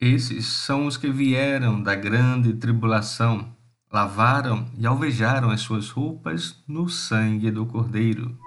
Esses são os que vieram da grande tribulação, lavaram e alvejaram as suas roupas no sangue do Cordeiro.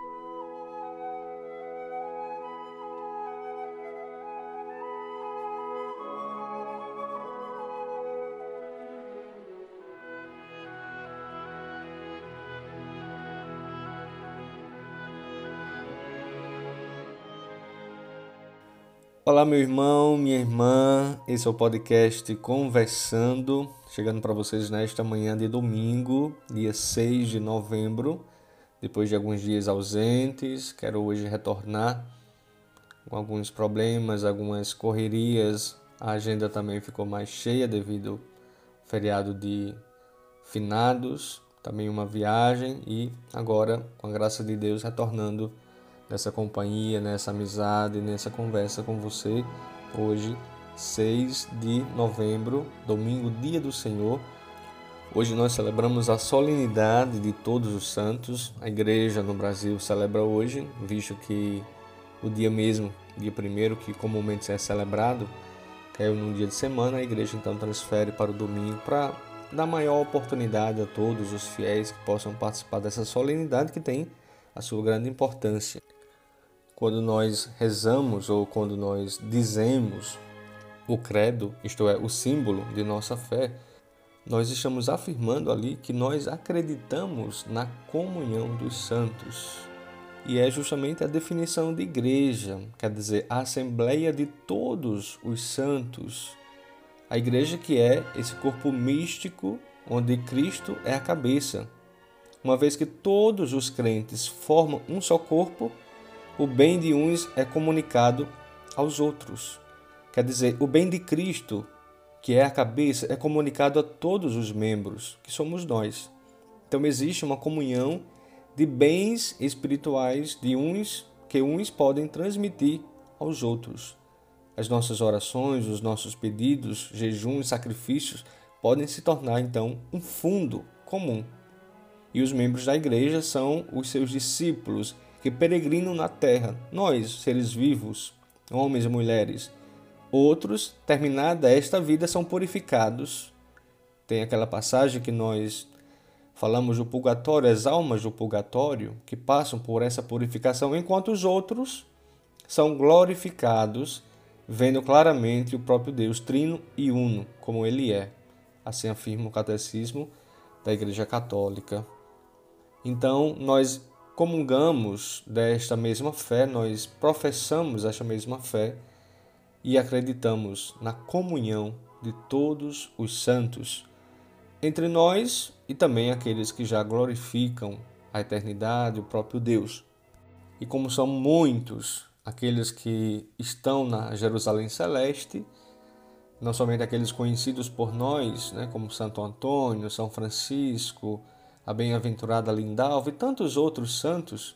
Olá, meu irmão, minha irmã. Esse é o podcast Conversando, chegando para vocês nesta manhã de domingo, dia 6 de novembro. Depois de alguns dias ausentes, quero hoje retornar com alguns problemas, algumas correrias. A agenda também ficou mais cheia devido ao feriado de finados, também uma viagem e agora, com a graça de Deus, retornando nessa companhia, nessa amizade, nessa conversa com você hoje, 6 de novembro, domingo, dia do Senhor. Hoje nós celebramos a solenidade de todos os santos. A igreja no Brasil celebra hoje, visto que o dia mesmo, dia primeiro, que comumente é celebrado, caiu num dia de semana, a igreja então transfere para o domingo para dar maior oportunidade a todos os fiéis que possam participar dessa solenidade que tem a sua grande importância quando nós rezamos ou quando nós dizemos o credo, isto é, o símbolo de nossa fé, nós estamos afirmando ali que nós acreditamos na comunhão dos santos. E é justamente a definição de igreja, quer dizer, a assembleia de todos os santos. A igreja que é esse corpo místico onde Cristo é a cabeça. Uma vez que todos os crentes formam um só corpo, o bem de uns é comunicado aos outros. Quer dizer, o bem de Cristo, que é a cabeça, é comunicado a todos os membros, que somos nós. Então existe uma comunhão de bens espirituais de uns que uns podem transmitir aos outros. As nossas orações, os nossos pedidos, jejuns, sacrifícios podem se tornar então um fundo comum. E os membros da igreja são os seus discípulos que peregrinam na terra, nós, seres vivos, homens e mulheres. Outros, terminada esta vida, são purificados. Tem aquela passagem que nós falamos do purgatório, as almas do purgatório, que passam por essa purificação, enquanto os outros são glorificados, vendo claramente o próprio Deus, trino e uno, como ele é. Assim afirma o catecismo da Igreja Católica. Então, nós comungamos desta mesma fé, nós professamos esta mesma fé e acreditamos na comunhão de todos os santos entre nós e também aqueles que já glorificam a eternidade, o próprio Deus. E como são muitos aqueles que estão na Jerusalém Celeste, não somente aqueles conhecidos por nós, né, como Santo Antônio, São Francisco, a bem-aventurada Lindalva e tantos outros santos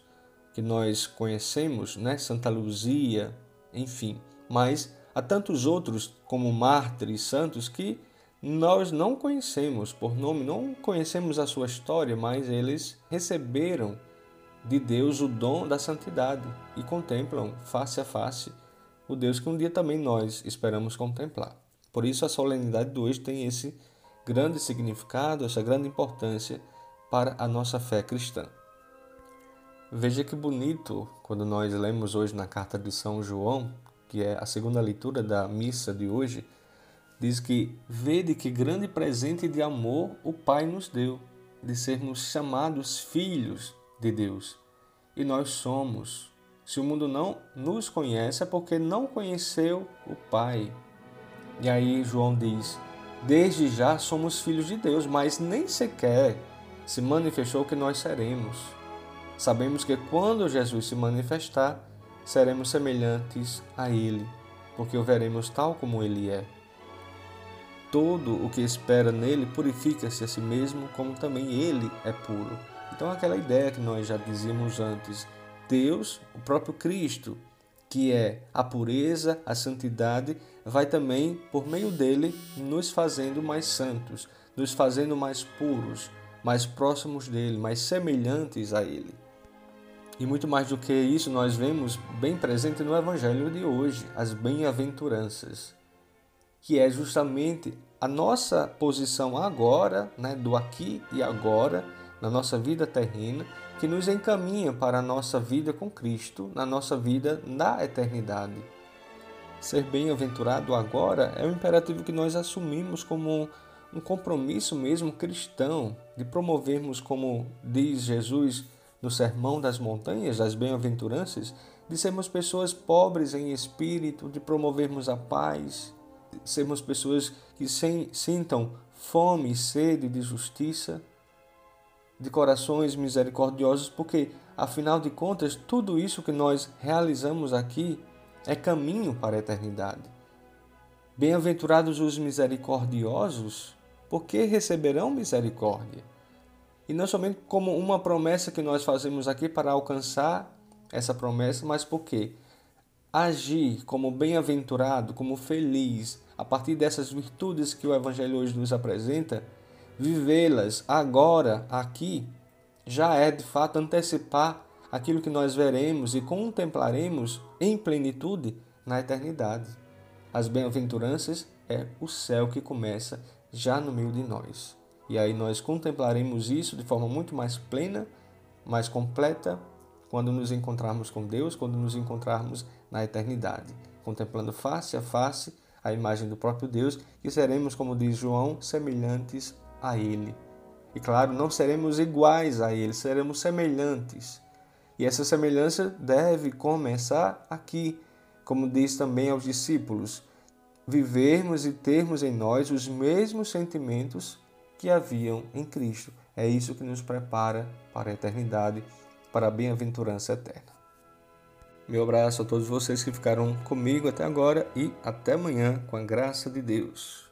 que nós conhecemos, né? Santa Luzia, enfim. Mas há tantos outros como mártires santos que nós não conhecemos por nome, não conhecemos a sua história, mas eles receberam de Deus o dom da santidade e contemplam face a face o Deus que um dia também nós esperamos contemplar. Por isso a solenidade de hoje tem esse grande significado, essa grande importância para a nossa fé cristã. Veja que bonito quando nós lemos hoje na carta de São João, que é a segunda leitura da missa de hoje, diz que vede que grande presente de amor o Pai nos deu, de sermos chamados filhos de Deus. E nós somos. Se o mundo não nos conhece, é porque não conheceu o Pai. E aí João diz: Desde já somos filhos de Deus, mas nem sequer se manifestou que nós seremos. Sabemos que quando Jesus se manifestar, seremos semelhantes a Ele, porque o veremos tal como Ele é. Todo o que espera nele purifica-se a si mesmo, como também Ele é puro. Então, aquela ideia que nós já dizíamos antes, Deus, o próprio Cristo, que é a pureza, a santidade, vai também, por meio dele, nos fazendo mais santos, nos fazendo mais puros, mais próximos dele, mais semelhantes a ele. E muito mais do que isso, nós vemos bem presente no Evangelho de hoje, as bem-aventuranças. que é justamente a nossa posição agora, né, do aqui e agora, na nossa vida terrena, que nos encaminha para a nossa vida com Cristo, na nossa vida na eternidade. Ser bem-aventurado agora é um imperativo que nós assumimos como um compromisso mesmo cristão de promovermos, como diz Jesus no Sermão das Montanhas, das Bem-aventuranças, de sermos pessoas pobres em espírito, de promovermos a paz, de sermos pessoas que sintam fome e sede de justiça, de corações misericordiosos, porque, afinal de contas, tudo isso que nós realizamos aqui é caminho para a eternidade. Bem-aventurados os misericordiosos, porque receberão misericórdia. E não somente como uma promessa que nós fazemos aqui para alcançar essa promessa, mas porque agir como bem-aventurado, como feliz, a partir dessas virtudes que o Evangelho hoje nos apresenta, vivê-las agora, aqui, já é de fato antecipar aquilo que nós veremos e contemplaremos em plenitude na eternidade. As bem-aventuranças é o céu que começa já no meio de nós. E aí nós contemplaremos isso de forma muito mais plena, mais completa, quando nos encontrarmos com Deus, quando nos encontrarmos na eternidade, contemplando face a face a imagem do próprio Deus, e seremos, como diz João, semelhantes a Ele. E claro, não seremos iguais a Ele, seremos semelhantes. E essa semelhança deve começar aqui, como diz também aos discípulos, vivermos e termos em nós os mesmos sentimentos que haviam em Cristo. É isso que nos prepara para a eternidade, para a bem-aventurança eterna. Meu abraço a todos vocês que ficaram comigo até agora e até amanhã, com a graça de Deus.